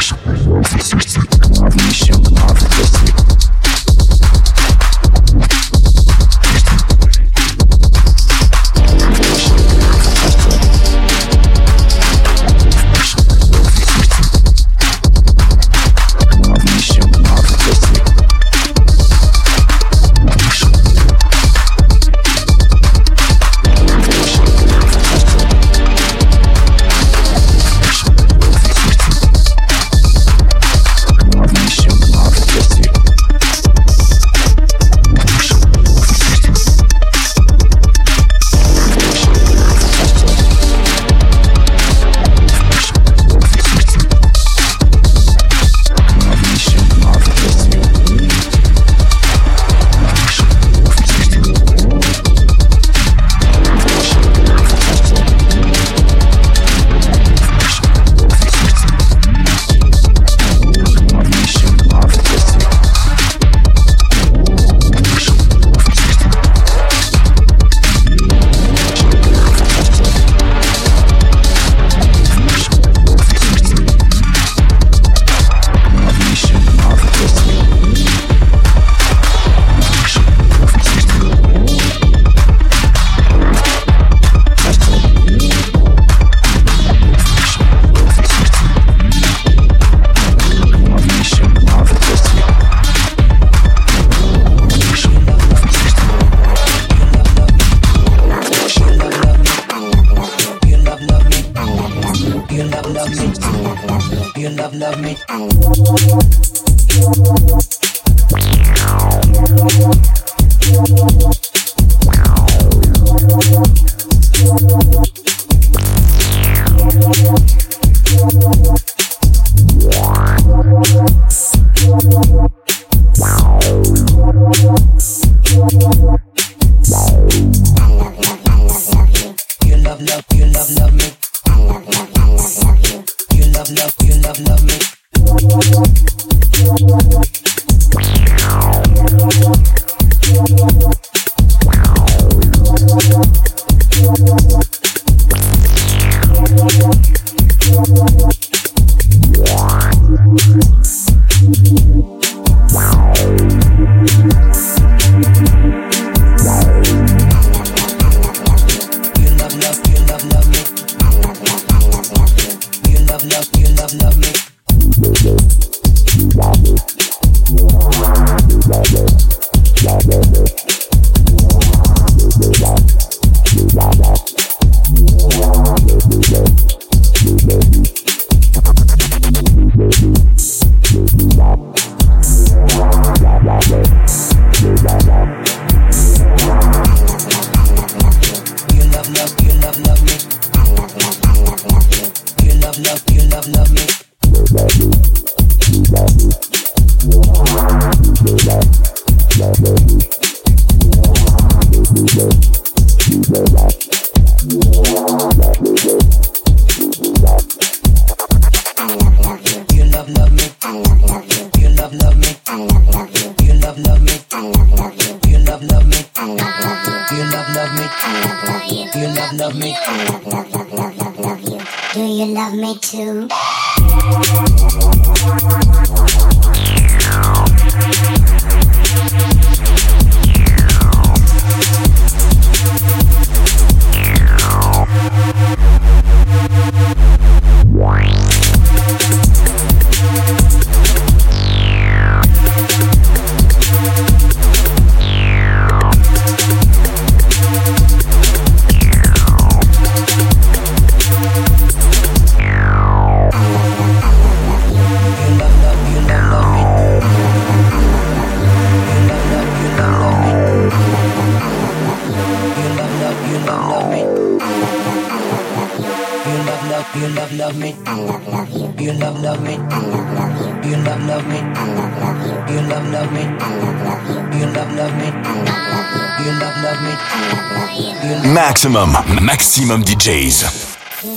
Еще много, еще много, еще много.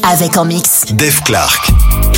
Avec en mix Dave Clark.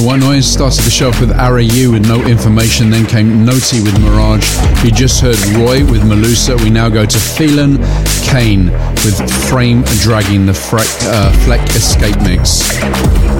To White Noise. Started the show off with Ara-U with No Information, then came Noti with Mirage. You just heard Roy with Melusa. We now go to Phelan Kane with Frame Dragging the Fleck, uh, Fleck Escape Mix.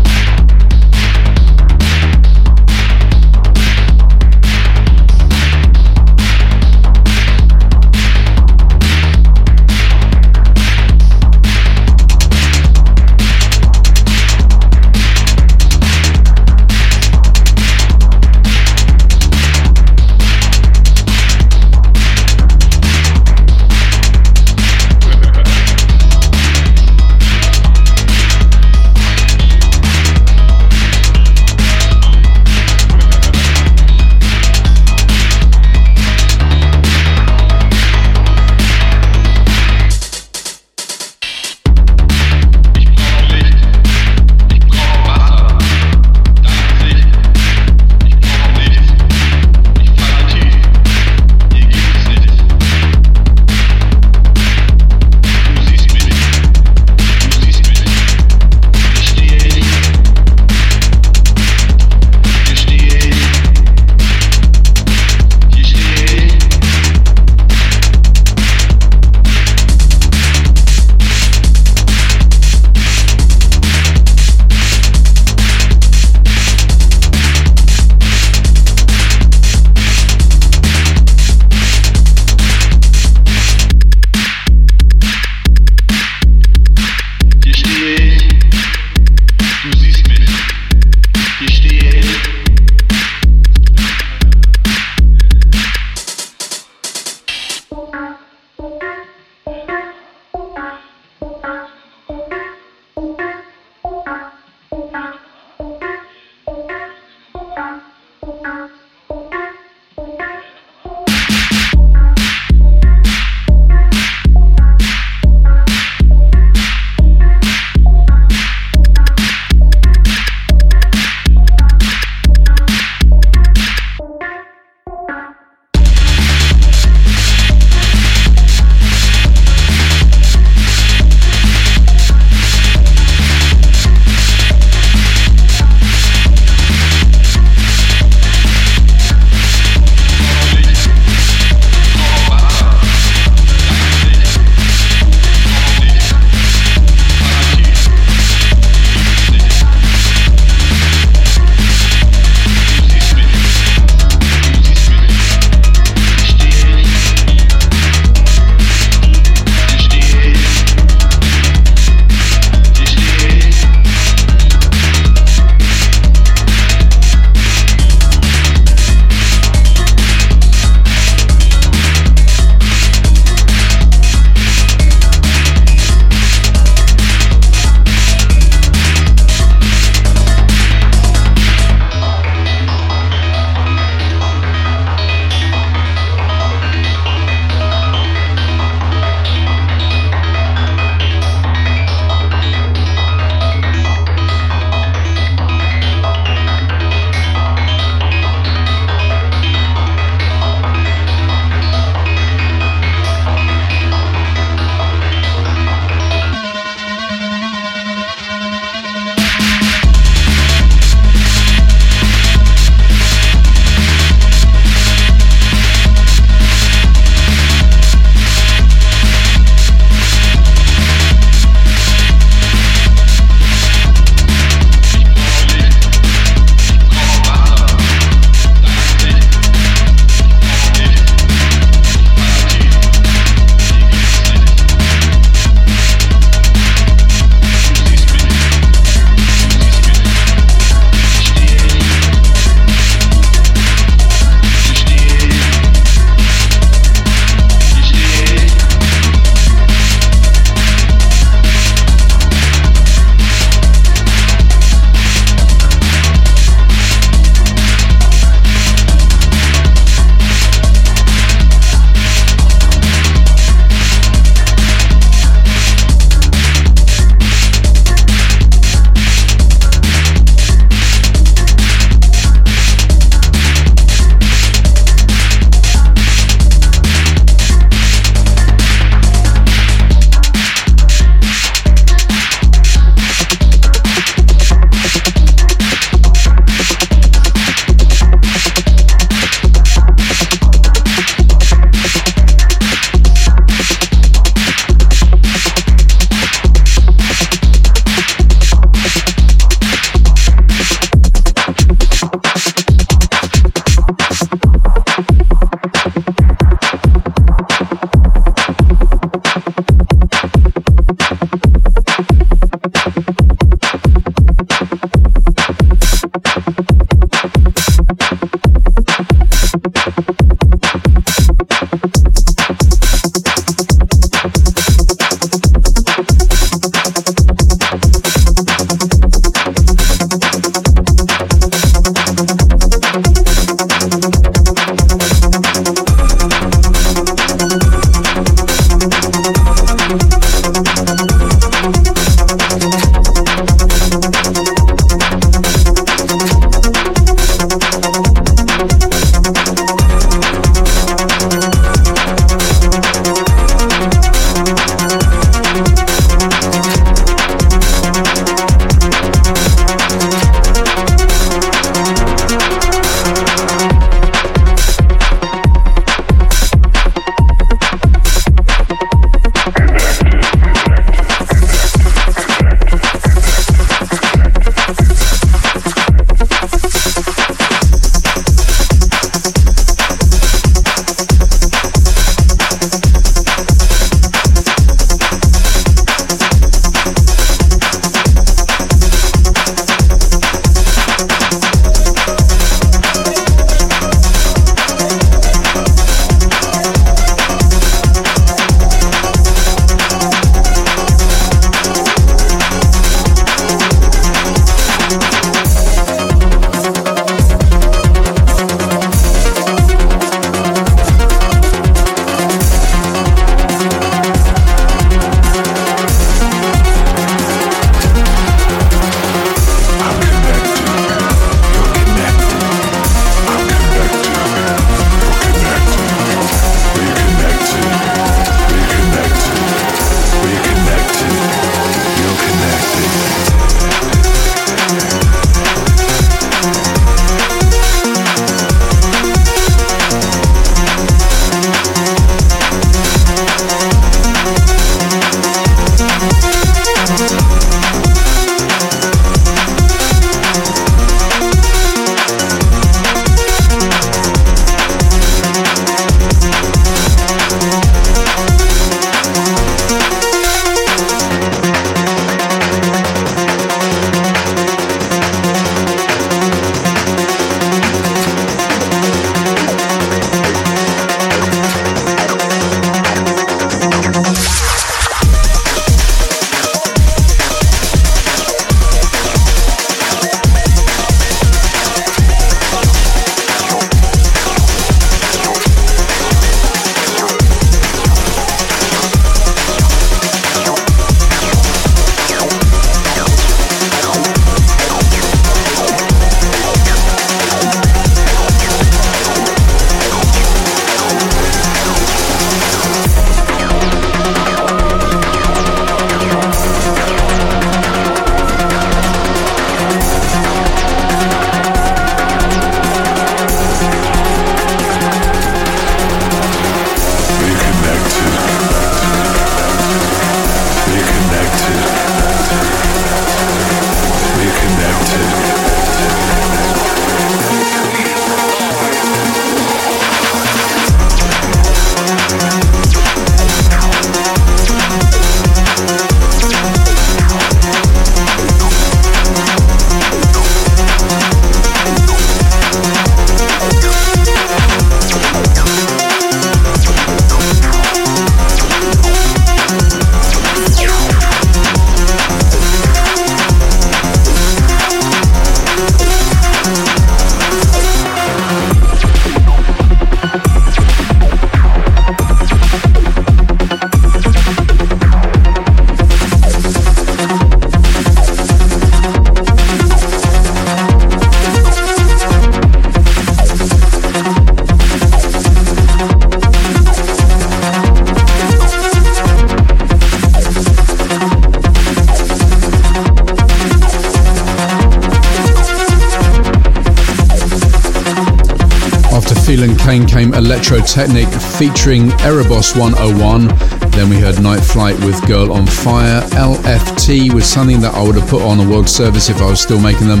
Technic featuring Erebos 101. Then we heard Night Flight with Girl on Fire. LFT with something that I would have put on a world service if I was still making them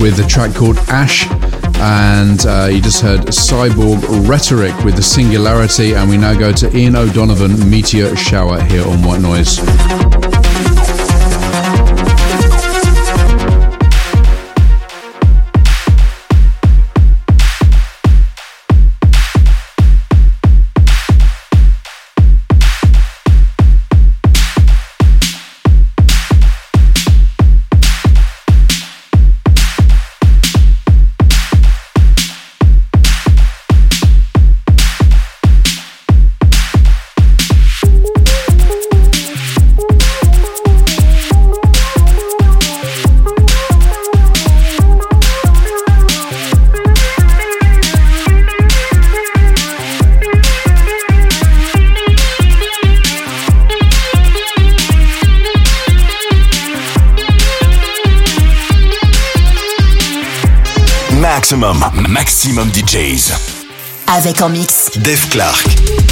with a track called Ash. And uh, you just heard Cyborg Rhetoric with the Singularity. And we now go to Ian O'Donovan Meteor Shower here on White Noise. Avec en mix. Dave Clark.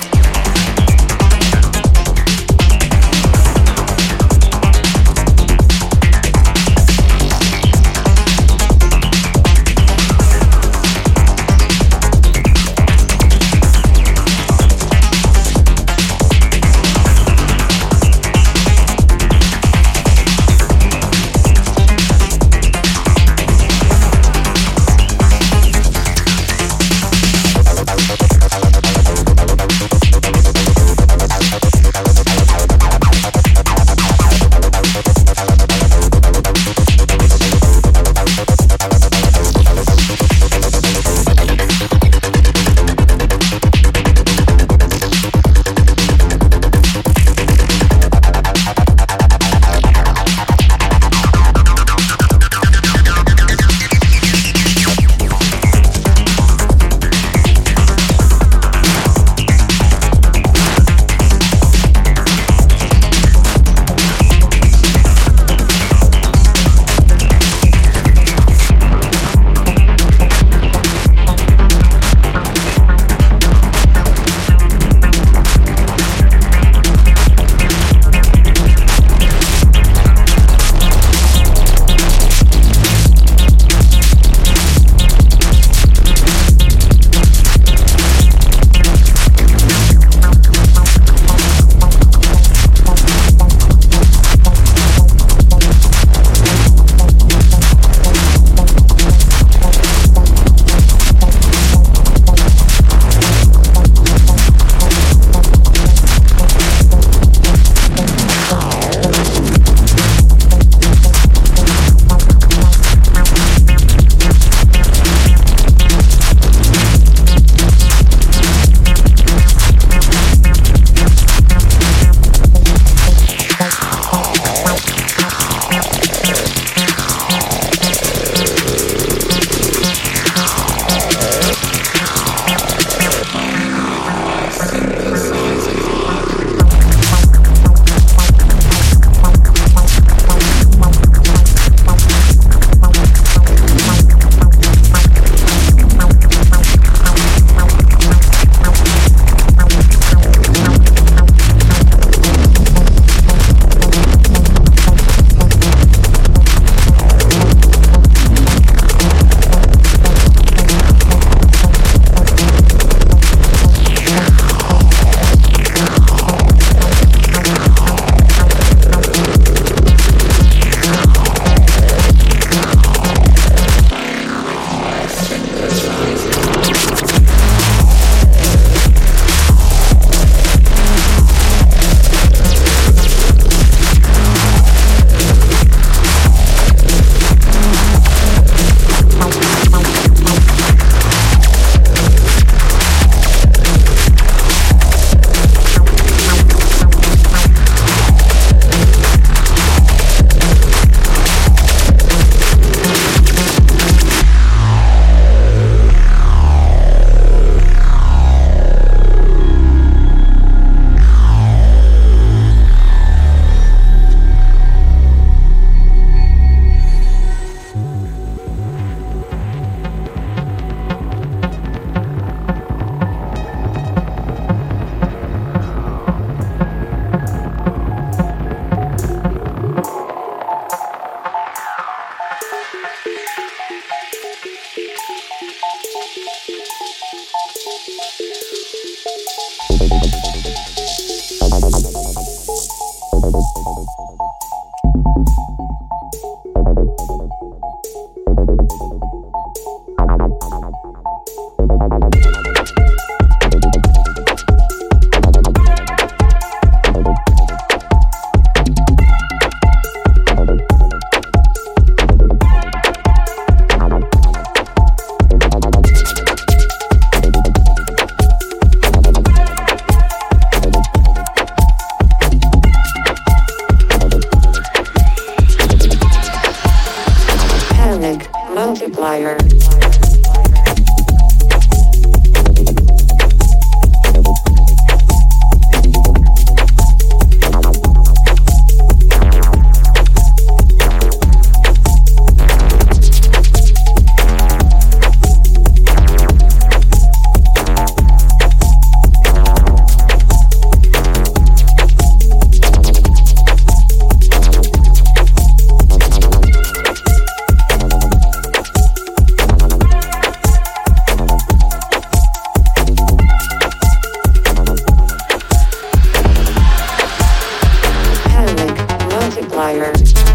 Thank you.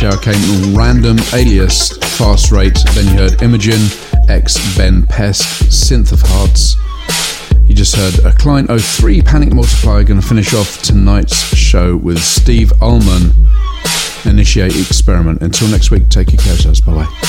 Shower came Random Alias Fast Rate. Then you heard Imogen X Ben Pest Synth of Hearts. You just heard a Klein 03 Panic Multiplier. Going to finish off tonight's show with Steve Ullman. Initiate Experiment. Until next week, take your care, Bye bye.